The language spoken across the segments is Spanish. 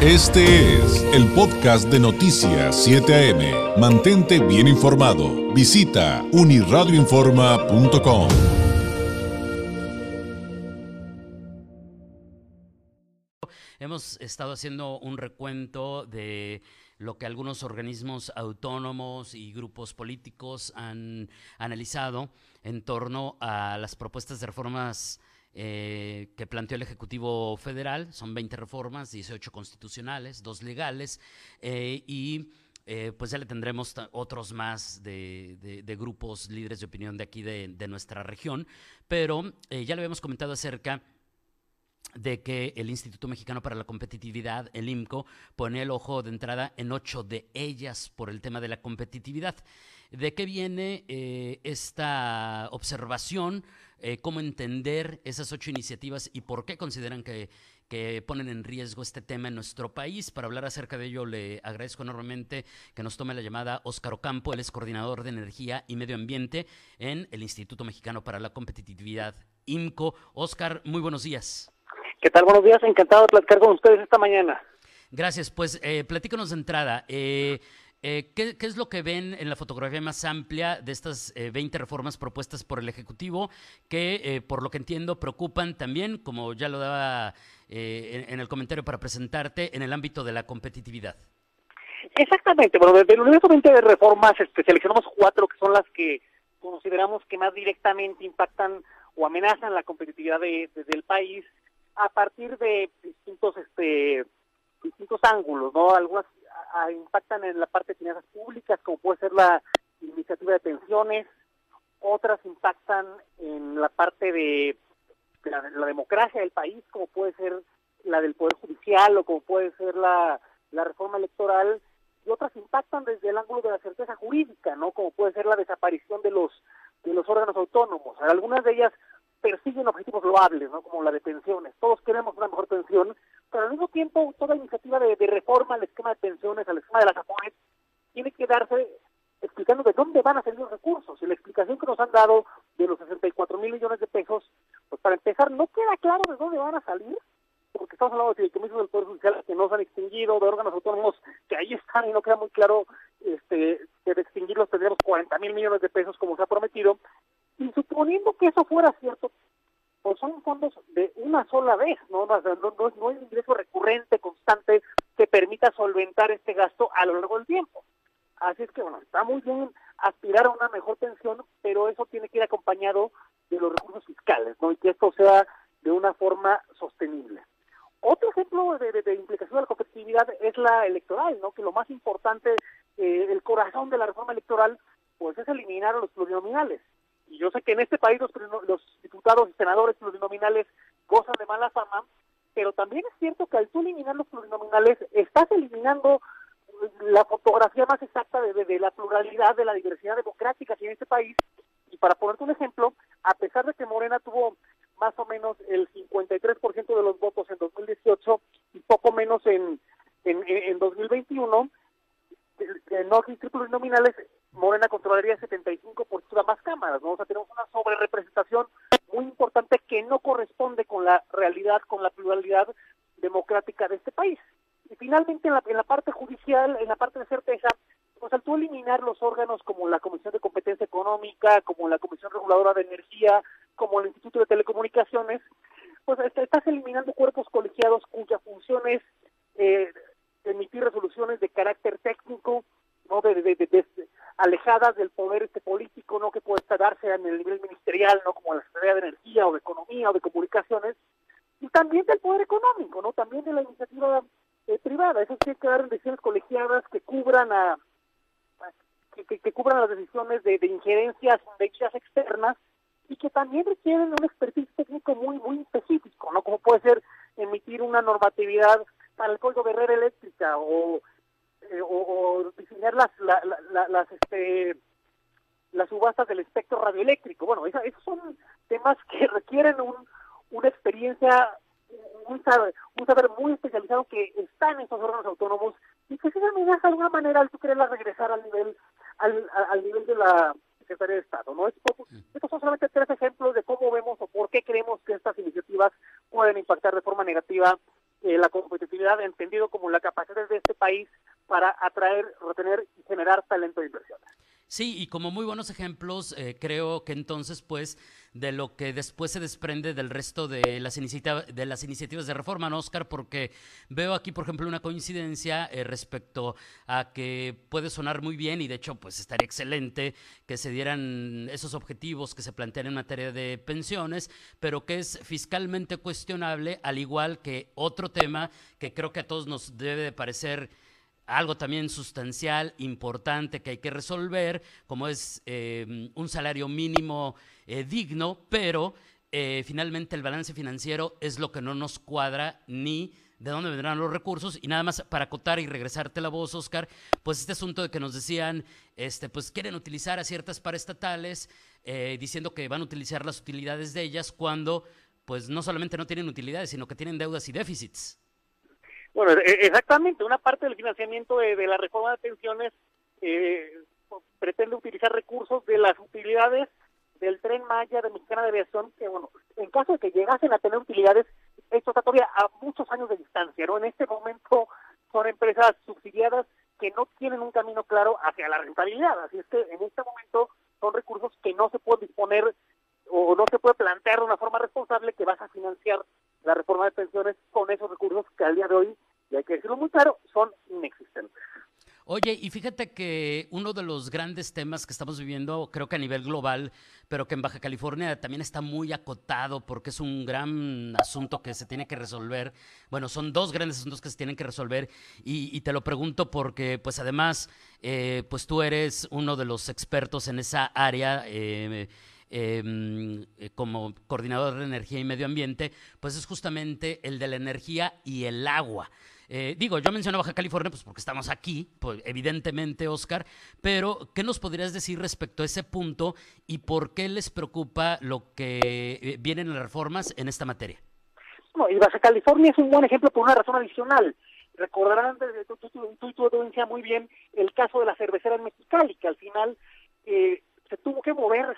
Este es el podcast de Noticias 7 AM. Mantente bien informado. Visita uniradioinforma.com. Hemos estado haciendo un recuento de lo que algunos organismos autónomos y grupos políticos han analizado en torno a las propuestas de reformas eh, que planteó el Ejecutivo Federal. Son 20 reformas, 18 constitucionales, dos legales eh, y eh, pues ya le tendremos otros más de, grupos líderes de opinión de aquí de, nuestra región. Pero ya le habíamos comentado acerca de que el Instituto Mexicano para la Competitividad, el IMCO, pone el ojo de entrada en ocho de ellas por el tema de la competitividad. ¿De qué viene esta observación? Eh, cómo entender esas ocho iniciativas y por qué consideran que, ponen en riesgo este tema en nuestro país. Para hablar acerca de ello, le agradezco enormemente que nos tome la llamada Óscar Ocampo, él es coordinador de energía y medio ambiente en el Instituto Mexicano para la Competitividad, IMCO. Óscar, muy buenos días. ¿Qué tal? Buenos días, encantado de platicar con ustedes esta mañana. Gracias, pues eh, platícanos de entrada. Eh, eh, ¿qué, es lo que ven en la fotografía más amplia de estas 20 eh, reformas propuestas por el Ejecutivo que, eh, por lo que entiendo, preocupan también, como ya lo daba en, el comentario para presentarte, en el ámbito de la competitividad? Exactamente. Bueno, desde el universo 20 de reformas este, seleccionamos cuatro que son las que consideramos que más directamente impactan o amenazan la competitividad de, del país a partir de distintos este distintos ángulos, ¿no? Algunas impactan en la parte de finanzas públicas, como puede ser la iniciativa de pensiones, otras impactan en la parte de, la, democracia del país, como puede ser la del Poder Judicial o como puede ser la, la reforma electoral, y otras impactan desde el ángulo de la certeza jurídica, ¿no? Como puede ser la desaparición de los de los órganos autónomos. Algunas de ellas persiguen objetivos loables, ¿no? Como la de pensiones. Todos queremos una mejor pensión, pero al mismo tiempo toda iniciativa de, reforma al esquema de pensiones, al esquema de las APOES, tiene que darse explicando de dónde van a salir los recursos. Y la explicación que nos han dado de los 64 mil millones de pesos, pues para empezar, no queda claro de dónde van a salir, porque estamos hablando de fideicomisos del Poder Judicial que no se han extinguido, de órganos autónomos que ahí están y no queda muy claro este, que de extinguirlos tendríamos 40 mil millones de pesos como se ha prometido. Y suponiendo que eso fuera cierto, pues son fondos de una sola vez, ¿no? No, no, no, hay un ingreso recurrente, constante, que permita solventar este gasto a lo largo del tiempo. Así es que, bueno, está muy bien aspirar a una mejor pensión, pero eso tiene que ir acompañado de los recursos fiscales, ¿no? Y que esto sea de una forma sostenible. Otro ejemplo de, de, implicación de la competitividad es la electoral, ¿no? Que lo más importante, eh, el corazón de la reforma electoral, pues es eliminar a los plurinominales y yo sé que en este país los, los diputados y senadores plurinominales gozan de mala fama, pero también es cierto que al tú eliminar los plurinominales estás eliminando la fotografía más exacta de, la pluralidad, de la diversidad democrática que en este país. Y para ponerte un ejemplo, a pesar de que Morena tuvo más o menos el 53% de los votos en 2018 y poco menos en, en, en 2021, no existir plurinominales, Morena controlaría el 75% de más cámaras, ¿no? O sea, tenemos una sobrerepresentación muy importante que no corresponde con la realidad, con la pluralidad democrática de este país. Y finalmente, en la, en la parte judicial, en la parte de certeza, pues al tú eliminar los órganos como la Comisión de Competencia Económica, como la Comisión Reguladora de Energía, como el Instituto de Telecomunicaciones, pues estás eliminando cuerpos colegiados cuya función es eh, emitir resoluciones de carácter técnico, no de, alejadas del poder este político, no que puede darse en el nivel ministerial, no como la Secretaría de Energía o de Economía o de Comunicaciones, y también del poder económico, no también de la iniciativa eh, privada. Eso tiene que dar decisiones colegiadas que cubran a, que, que, cubran las decisiones de, injerencias de externas y que también requieren un expertise técnico muy muy específico, no como puede ser emitir una normatividad para el código de red eléctrica o eh, o, diseñar las, las, este, las subastas del espectro radioeléctrico. Bueno, esos son temas que requieren un, una experiencia, un saber, un saber muy especializado que está en estos órganos autónomos y que amenaza de alguna manera al tú quererla regresar al nivel, al, nivel de la Secretaría de Estado. ¿no? estos son solamente tres ejemplos de cómo vemos o por qué creemos que estas iniciativas pueden impactar de forma negativa eh, la competitividad, entendido como la capacidad de este país para atraer, retener y generar talento de inversión. Sí, y como muy buenos ejemplos, eh, creo que entonces, pues, de lo que después se desprende del resto de las, de las iniciativas de reforma, ¿no, Oscar? Porque veo aquí, por ejemplo, una coincidencia eh, respecto a que puede sonar muy bien y de hecho, pues, estaría excelente que se dieran esos objetivos que se plantean en materia de pensiones, pero que es fiscalmente cuestionable, al igual que otro tema que creo que a todos nos debe de parecer algo también sustancial, importante que hay que resolver, como es em, un salario mínimo eh, digno, pero eh, finalmente el balance financiero es lo que no nos cuadra ni de dónde vendrán los recursos y nada más para acotar y regresarte la voz, Oscar, pues este asunto de que nos decían, este, pues quieren utilizar a ciertas paraestatales, eh, diciendo que van a utilizar las utilidades de ellas cuando, pues no solamente no tienen utilidades, sino que tienen deudas y déficits. Bueno, e, exactamente, una parte del financiamiento de, la reforma de pensiones eh, pretende utilizar recursos de las utilidades del tren Maya de Mexicana de Aviación, que bueno, en caso de que llegasen a tener utilidades, esto está todavía a muchos años de distancia, ¿no? En este momento son empresas subsidiadas que no tienen un camino claro hacia la rentabilidad, así es que en este momento son recursos que no se pueden disponer o no se puede plantear de una forma responsable que vas a financiar la reforma de pensiones con esos recursos que al día de hoy y hay que decirlo muy claro, son inexistentes. Oye, y fíjate que uno de los grandes temas que estamos viviendo, creo que a nivel global, pero que en Baja California también está muy acotado porque es un gran asunto que se tiene que resolver. Bueno, son dos grandes asuntos que se tienen que resolver y, te lo pregunto porque, pues además, eh, pues tú eres uno de los expertos en esa área. Eh, em, eh, como coordinador de energía y medio ambiente, pues es justamente el de la energía y el agua. Eh, digo, yo menciono Baja California pues porque estamos aquí, pues, evidentemente, Oscar, pero ¿qué nos podrías decir respecto a ese punto y por qué les preocupa lo que eh, vienen las reformas en esta materia? No, y Baja California es un buen ejemplo por una razón adicional. Recordarán, tú, tú, tú, tú muy bien el caso de la cervecera en Mexicali, que al final eh, se tuvo que mover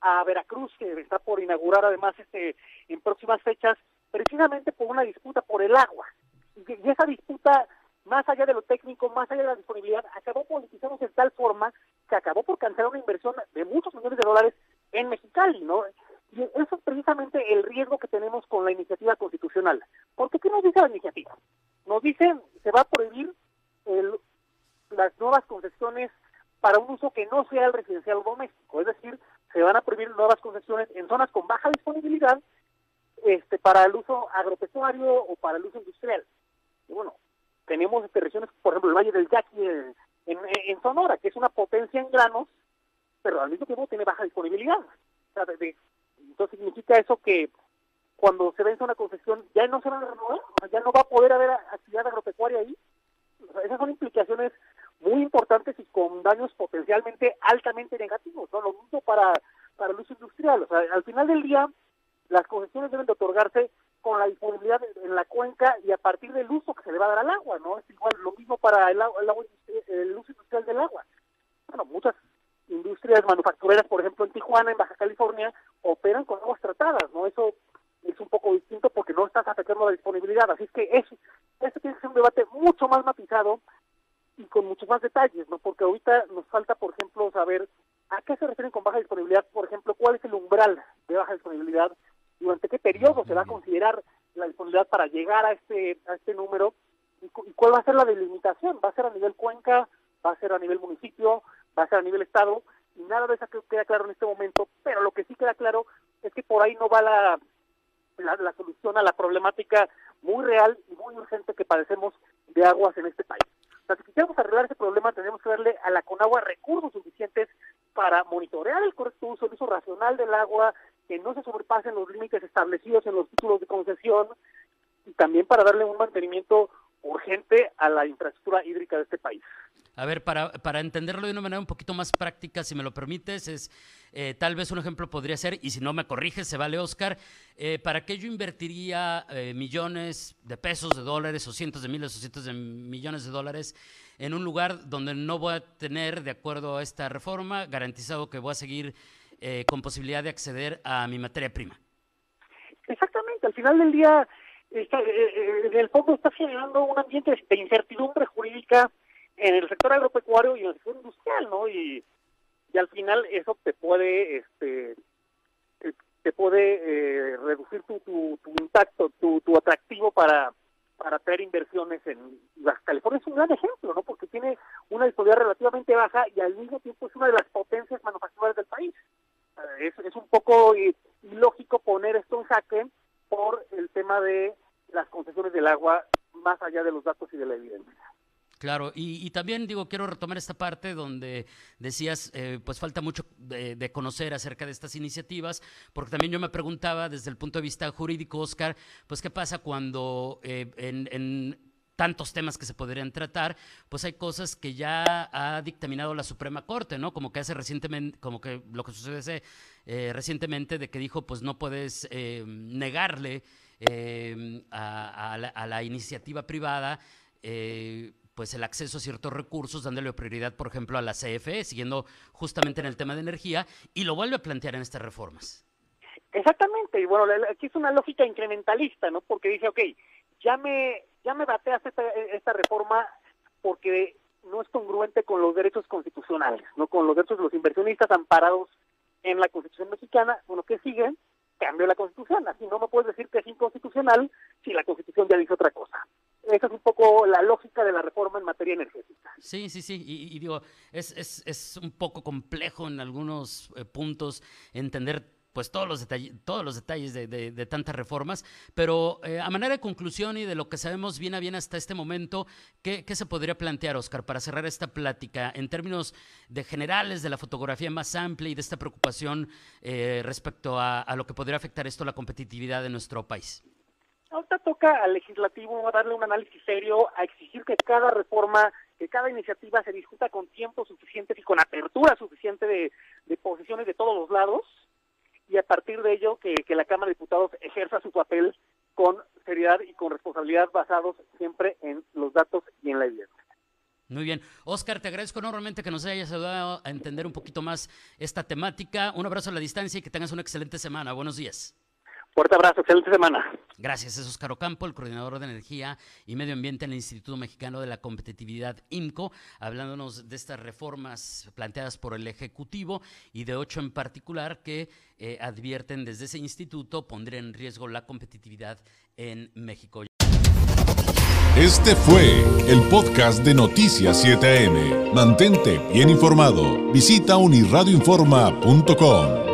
a Veracruz, que está por inaugurar además este en próximas fechas, precisamente por una disputa por el agua y esa disputa, más allá de lo técnico, más allá de la disponibilidad, acabó politizándose de tal forma que acabó por cancelar una inversión de muchos millones de dólares en Mexicali, ¿no? Y eso es precisamente el riesgo que tenemos con la iniciativa constitucional. Porque ¿qué nos dice la iniciativa? Nos dice se va a prohibir las nuevas concesiones para un uso que no sea el residencial doméstico, es decir, se van a prohibir nuevas concesiones en zonas con baja disponibilidad este, para el uso agropecuario o para el uso industrial bueno, tenemos regiones, por ejemplo, el Valle del Yaqui en, en, Sonora, que es una potencia en granos, pero al mismo tiempo tiene baja disponibilidad. entonces significa eso que cuando se vence una concesión ya no se va a renovar, ya no va a poder haber actividad agropecuaria ahí. esas son implicaciones muy importantes y con daños potencialmente altamente negativos, ¿no? Lo mismo para, para el uso industrial. O sea, al final del día, las concesiones deben de otorgarse con la disponibilidad en la cuenca y a partir del uso que se le va a dar al agua, ¿no? Es igual lo mismo para el, agua, el, uso industrial del agua. Bueno, muchas industrias manufactureras, por ejemplo, en Tijuana, en Baja California, operan con aguas tratadas, ¿no? Eso es un poco distinto porque no estás afectando la disponibilidad. Así es que eso, este tiene que ser un debate mucho más matizado y con muchos más detalles, ¿no? Porque ahorita nos falta, por ejemplo, saber a qué se refieren con baja disponibilidad, por ejemplo, cuál es el umbral de baja disponibilidad durante qué periodo se va a considerar la disponibilidad para llegar a este a este número y, cuál va a ser la delimitación va a ser a nivel cuenca va a ser a nivel municipio va a ser a nivel estado y nada de eso queda claro en este momento pero lo que sí queda claro es que por ahí no va la la, solución a la problemática muy real y muy urgente que padecemos de aguas en este país. O sea, si quisiéramos arreglar ese problema, tenemos que darle a la Conagua recursos suficientes para monitorear el correcto uso, el uso racional del agua, que no se sobrepasen los límites establecidos en los títulos de concesión y también para darle un mantenimiento urgente a la infraestructura hídrica de este país. A ver, para, para entenderlo de una manera un poquito más práctica, si me lo permites, es eh, tal vez un ejemplo podría ser, y si no me corriges, se vale Oscar, eh, ¿para qué yo invertiría eh, millones de pesos, de dólares, o cientos de miles, o cientos de millones de dólares en un lugar donde no voy a tener, de acuerdo a esta reforma, garantizado que voy a seguir eh, con posibilidad de acceder a mi materia prima. Exactamente, al final del día está, en el fondo está generando un ambiente de incertidumbre jurídica en el sector agropecuario y en el sector industrial, ¿no? Y, al final eso te puede, este, te puede eh, reducir tu, tu, tu impacto, tu, tu atractivo para para traer inversiones en Baja California es un gran ejemplo, ¿no? Porque tiene una disponibilidad relativamente baja y al mismo tiempo es una de las potencias manufactureras del país. Es, es un poco ilógico poner esto en jaque por el tema de las concesiones del agua más allá de los datos y de la evidencia. Claro, y, también digo, quiero retomar esta parte donde decías, eh, pues falta mucho de, conocer acerca de estas iniciativas, porque también yo me preguntaba desde el punto de vista jurídico, Oscar, pues qué pasa cuando eh, en, tantos temas que se podrían tratar, pues hay cosas que ya ha dictaminado la Suprema Corte, ¿no? Como que hace recientemente, como que lo que sucede eh, recientemente de que dijo, pues no puedes negarle a, la, a, la, iniciativa privada eh, pues el acceso a ciertos recursos, dándole prioridad, por ejemplo, a la CFE, siguiendo justamente en el tema de energía, y lo vuelve a plantear en estas reformas. Exactamente, y bueno, aquí es una lógica incrementalista, ¿no? Porque dice, ok, ya me, ya me bateas esta, esta reforma porque no es congruente con los derechos constitucionales, ¿no? Con los derechos de los inversionistas amparados en la Constitución mexicana, bueno, ¿qué sigue? Cambio la Constitución, así no me puedes decir que es inconstitucional si la Constitución ya dice otra cosa esa es un poco la lógica de la reforma en materia energética. Sí, sí, sí, y, digo, es, es, es, un poco complejo en algunos eh, puntos entender pues todos los detalles, todos los detalles de, de, tantas reformas, pero eh, a manera de conclusión y de lo que sabemos bien a bien hasta este momento, ¿qué, ¿qué, se podría plantear, Oscar, para cerrar esta plática en términos de generales, de la fotografía más amplia y de esta preocupación eh, respecto a, a, lo que podría afectar esto a la competitividad de nuestro país? Ahorita toca al legislativo darle un análisis serio, a exigir que cada reforma, que cada iniciativa se discuta con tiempo suficiente y con apertura suficiente de, posiciones de todos los lados, y a partir de ello que, la Cámara de Diputados ejerza su papel con seriedad y con responsabilidad basados siempre en los datos y en la evidencia. Muy bien. Oscar, te agradezco enormemente que nos hayas ayudado a entender un poquito más esta temática. Un abrazo a la distancia y que tengas una excelente semana. Buenos días. Fuerte abrazo, excelente semana. Gracias, es Oscar Ocampo, el coordinador de energía y medio ambiente en el Instituto Mexicano de la Competitividad IMCO, hablándonos de estas reformas planteadas por el Ejecutivo y de ocho en particular que eh, advierten desde ese instituto pondrían en riesgo la competitividad en México. Este fue el podcast de Noticias 7am. Mantente bien informado. Visita unirradioinforma.com.